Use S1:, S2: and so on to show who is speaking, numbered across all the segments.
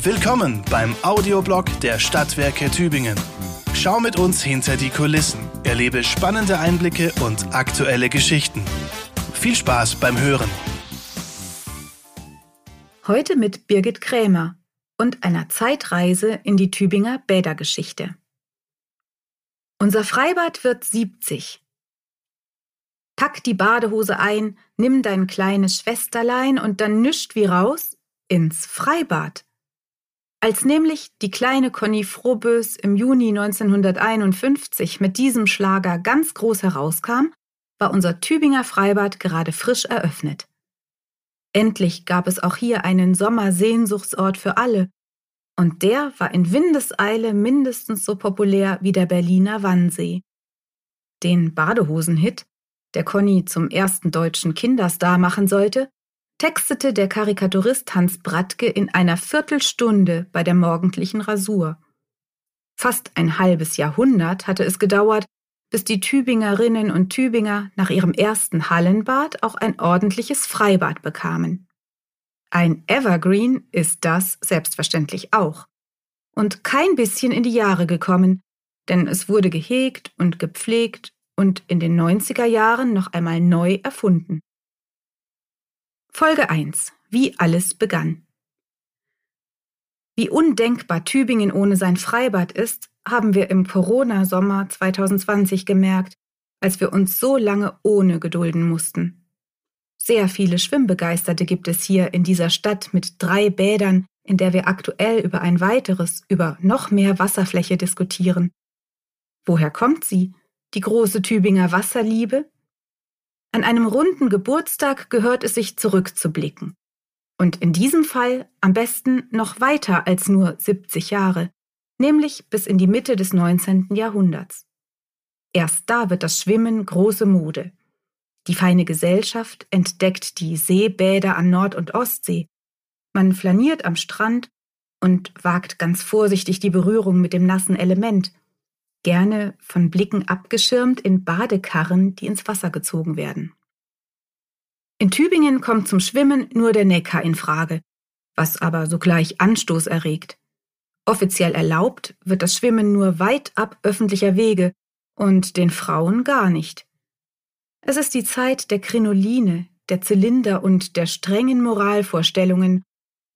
S1: Willkommen beim Audioblog der Stadtwerke Tübingen. Schau mit uns hinter die Kulissen, erlebe spannende Einblicke und aktuelle Geschichten. Viel Spaß beim Hören.
S2: Heute mit Birgit Krämer und einer Zeitreise in die Tübinger Bädergeschichte. Unser Freibad wird 70. Pack die Badehose ein, nimm dein kleines Schwesterlein und dann nischt wie raus ins Freibad. Als nämlich die kleine Conny Frohbös im Juni 1951 mit diesem Schlager ganz groß herauskam, war unser Tübinger Freibad gerade frisch eröffnet. Endlich gab es auch hier einen Sommersehnsuchtsort für alle, und der war in Windeseile mindestens so populär wie der Berliner Wannsee. Den Badehosen-Hit, der Conny zum ersten deutschen Kinderstar machen sollte, textete der Karikaturist Hans Brattke in einer Viertelstunde bei der morgendlichen Rasur. Fast ein halbes Jahrhundert hatte es gedauert, bis die Tübingerinnen und Tübinger nach ihrem ersten Hallenbad auch ein ordentliches Freibad bekamen. Ein Evergreen ist das selbstverständlich auch. Und kein bisschen in die Jahre gekommen, denn es wurde gehegt und gepflegt und in den 90er Jahren noch einmal neu erfunden. Folge 1. Wie alles begann. Wie undenkbar Tübingen ohne sein Freibad ist, haben wir im Corona-Sommer 2020 gemerkt, als wir uns so lange ohne gedulden mussten. Sehr viele Schwimmbegeisterte gibt es hier in dieser Stadt mit drei Bädern, in der wir aktuell über ein weiteres, über noch mehr Wasserfläche diskutieren. Woher kommt sie, die große Tübinger Wasserliebe? An einem runden Geburtstag gehört es sich zurückzublicken. Und in diesem Fall am besten noch weiter als nur 70 Jahre, nämlich bis in die Mitte des 19. Jahrhunderts. Erst da wird das Schwimmen große Mode. Die feine Gesellschaft entdeckt die Seebäder an Nord- und Ostsee. Man flaniert am Strand und wagt ganz vorsichtig die Berührung mit dem nassen Element – gerne von Blicken abgeschirmt in Badekarren, die ins Wasser gezogen werden. In Tübingen kommt zum Schwimmen nur der Neckar in Frage, was aber sogleich Anstoß erregt. Offiziell erlaubt wird das Schwimmen nur weit ab öffentlicher Wege und den Frauen gar nicht. Es ist die Zeit der Krinoline, der Zylinder und der strengen Moralvorstellungen,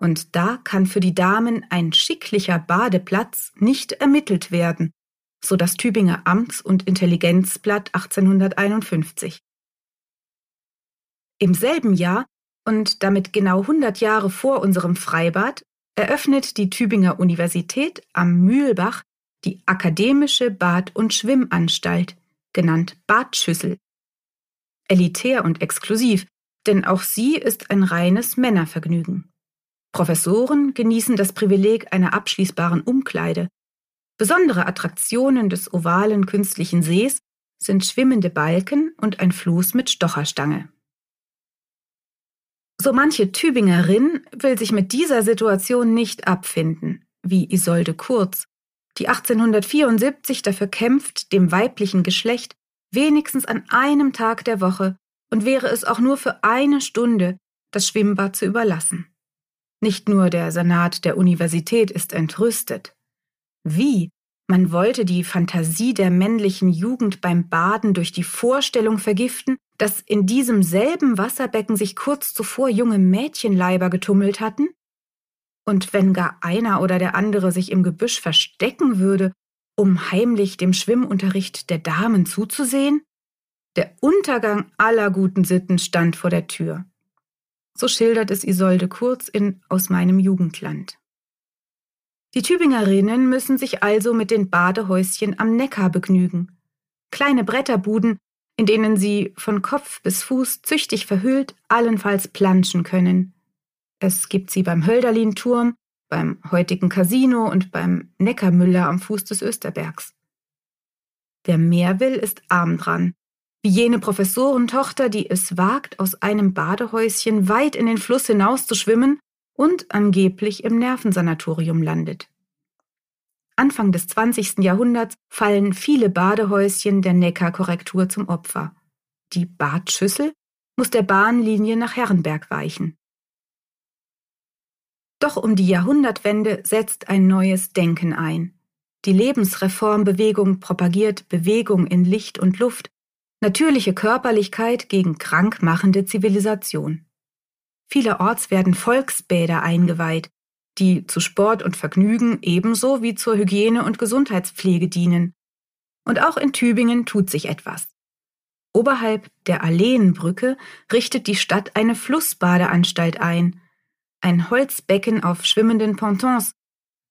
S2: und da kann für die Damen ein schicklicher Badeplatz nicht ermittelt werden, so das Tübinger Amts- und Intelligenzblatt 1851. Im selben Jahr und damit genau 100 Jahre vor unserem Freibad eröffnet die Tübinger Universität am Mühlbach die Akademische Bad- und Schwimmanstalt, genannt Badschüssel. Elitär und exklusiv, denn auch sie ist ein reines Männervergnügen. Professoren genießen das Privileg einer abschließbaren Umkleide, Besondere Attraktionen des ovalen künstlichen Sees sind schwimmende Balken und ein Floß mit Stocherstange. So manche Tübingerin will sich mit dieser Situation nicht abfinden, wie Isolde Kurz, die 1874 dafür kämpft, dem weiblichen Geschlecht wenigstens an einem Tag der Woche und wäre es auch nur für eine Stunde das Schwimmbad zu überlassen. Nicht nur der Senat der Universität ist entrüstet. Wie? Man wollte die Fantasie der männlichen Jugend beim Baden durch die Vorstellung vergiften, dass in diesem selben Wasserbecken sich kurz zuvor junge Mädchenleiber getummelt hatten? Und wenn gar einer oder der andere sich im Gebüsch verstecken würde, um heimlich dem Schwimmunterricht der Damen zuzusehen? Der Untergang aller guten Sitten stand vor der Tür. So schildert es Isolde Kurz in Aus meinem Jugendland. Die Tübingerinnen müssen sich also mit den Badehäuschen am Neckar begnügen. Kleine Bretterbuden, in denen sie von Kopf bis Fuß züchtig verhüllt allenfalls planschen können. Es gibt sie beim Hölderlin-Turm, beim heutigen Casino und beim Neckarmüller am Fuß des Österbergs. Wer mehr will, ist arm dran. Wie jene Professorentochter, die es wagt, aus einem Badehäuschen weit in den Fluss hinaus zu schwimmen und angeblich im Nervensanatorium landet. Anfang des 20. Jahrhunderts fallen viele Badehäuschen der Neckarkorrektur zum Opfer. Die Badschüssel muss der Bahnlinie nach Herrenberg weichen. Doch um die Jahrhundertwende setzt ein neues Denken ein. Die Lebensreformbewegung propagiert Bewegung in Licht und Luft, natürliche Körperlichkeit gegen krankmachende Zivilisation. Vielerorts werden Volksbäder eingeweiht, die zu Sport und Vergnügen ebenso wie zur Hygiene und Gesundheitspflege dienen. Und auch in Tübingen tut sich etwas. Oberhalb der Alleenbrücke richtet die Stadt eine Flussbadeanstalt ein, ein Holzbecken auf schwimmenden Pontons,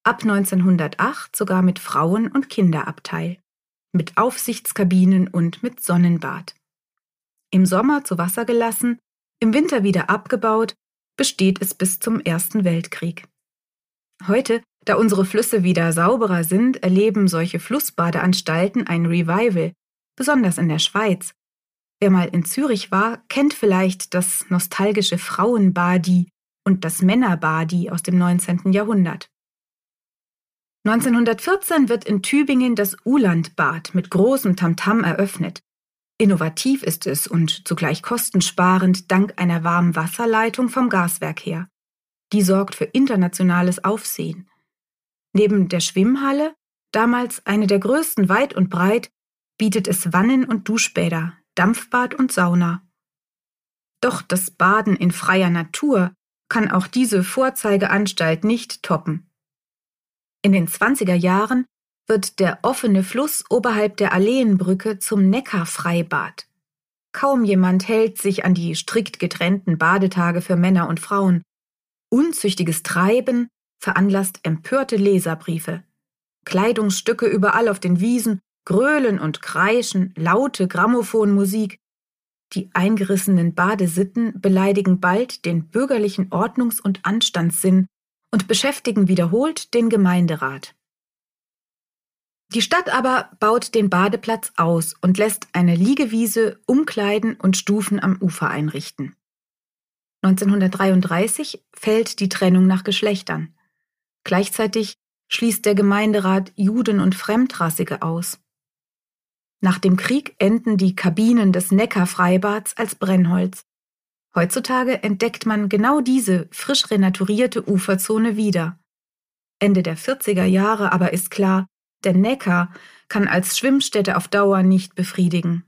S2: ab 1908 sogar mit Frauen- und Kinderabteil, mit Aufsichtskabinen und mit Sonnenbad. Im Sommer zu Wasser gelassen, im Winter wieder abgebaut, besteht es bis zum Ersten Weltkrieg. Heute, da unsere Flüsse wieder sauberer sind, erleben solche Flussbadeanstalten ein Revival, besonders in der Schweiz. Wer mal in Zürich war, kennt vielleicht das nostalgische Frauenbadi und das Männerbadi aus dem 19. Jahrhundert. 1914 wird in Tübingen das Ulandbad mit großem Tamtam eröffnet. Innovativ ist es und zugleich kostensparend dank einer warmen Wasserleitung vom Gaswerk her. Die sorgt für internationales Aufsehen. Neben der Schwimmhalle, damals eine der größten weit und breit, bietet es Wannen und Duschbäder, Dampfbad und Sauna. Doch das Baden in freier Natur kann auch diese Vorzeigeanstalt nicht toppen. In den 20er Jahren wird der offene Fluss oberhalb der Alleenbrücke zum Neckarfreibad. Kaum jemand hält sich an die strikt getrennten Badetage für Männer und Frauen. Unzüchtiges Treiben veranlasst empörte Leserbriefe. Kleidungsstücke überall auf den Wiesen, Gröhlen und Kreischen, laute Grammophonmusik. Die eingerissenen Badesitten beleidigen bald den bürgerlichen Ordnungs- und Anstandssinn und beschäftigen wiederholt den Gemeinderat. Die Stadt aber baut den Badeplatz aus und lässt eine Liegewiese, Umkleiden und Stufen am Ufer einrichten. 1933 fällt die Trennung nach Geschlechtern. Gleichzeitig schließt der Gemeinderat Juden und Fremdrassige aus. Nach dem Krieg enden die Kabinen des Neckarfreibads als Brennholz. Heutzutage entdeckt man genau diese frisch renaturierte Uferzone wieder. Ende der 40er Jahre aber ist klar, der Neckar kann als Schwimmstätte auf Dauer nicht befriedigen.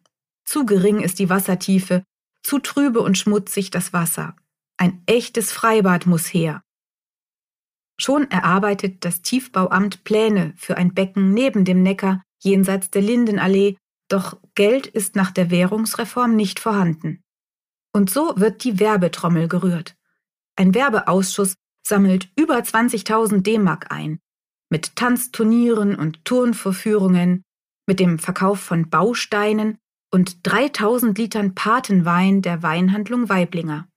S2: Zu gering ist die Wassertiefe, zu trübe und schmutzig das Wasser. Ein echtes Freibad muss her. Schon erarbeitet das Tiefbauamt Pläne für ein Becken neben dem Neckar jenseits der Lindenallee, doch Geld ist nach der Währungsreform nicht vorhanden. Und so wird die Werbetrommel gerührt. Ein Werbeausschuss sammelt über 20.000 D-Mark ein, mit Tanzturnieren und Turnvorführungen, mit dem Verkauf von Bausteinen und 3000 Litern Patenwein der Weinhandlung Weiblinger.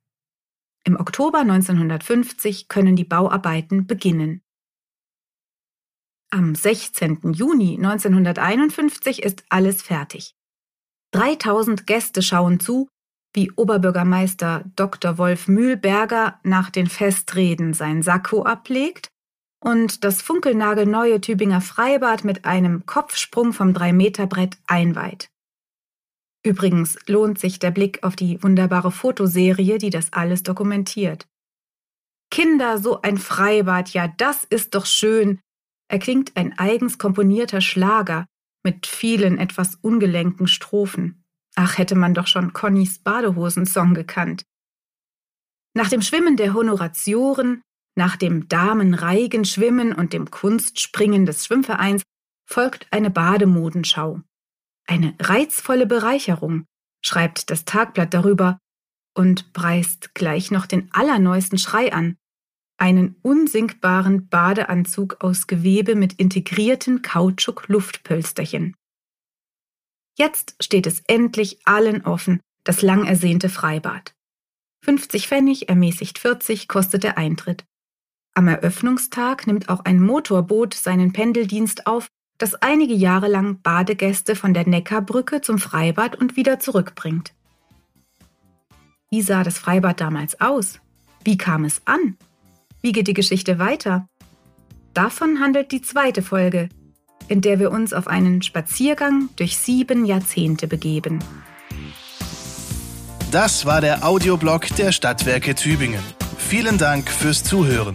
S2: Im Oktober 1950 können die Bauarbeiten beginnen. Am 16. Juni 1951 ist alles fertig. 3000 Gäste schauen zu, wie Oberbürgermeister Dr. Wolf Mühlberger nach den Festreden sein Sakko ablegt und das funkelnagelneue Tübinger Freibad mit einem Kopfsprung vom 3-Meter-Brett einweiht. Übrigens lohnt sich der Blick auf die wunderbare Fotoserie, die das alles dokumentiert. Kinder, so ein Freibad, ja, das ist doch schön, erklingt ein eigens komponierter Schlager mit vielen etwas ungelenken Strophen. Ach, hätte man doch schon Connys Badehosensong gekannt. Nach dem Schwimmen der Honoratioren nach dem Damenreigenschwimmen und dem Kunstspringen des Schwimmvereins folgt eine Bademodenschau. Eine reizvolle Bereicherung, schreibt das Tagblatt darüber und preist gleich noch den allerneuesten Schrei an. Einen unsinkbaren Badeanzug aus Gewebe mit integrierten Kautschuk-Luftpölsterchen. Jetzt steht es endlich allen offen, das lang ersehnte Freibad. 50 Pfennig, ermäßigt 40, kostet der Eintritt. Am Eröffnungstag nimmt auch ein Motorboot seinen Pendeldienst auf, das einige Jahre lang Badegäste von der Neckarbrücke zum Freibad und wieder zurückbringt. Wie sah das Freibad damals aus? Wie kam es an? Wie geht die Geschichte weiter? Davon handelt die zweite Folge, in der wir uns auf einen Spaziergang durch sieben Jahrzehnte begeben.
S1: Das war der Audioblog der Stadtwerke Tübingen. Vielen Dank fürs Zuhören.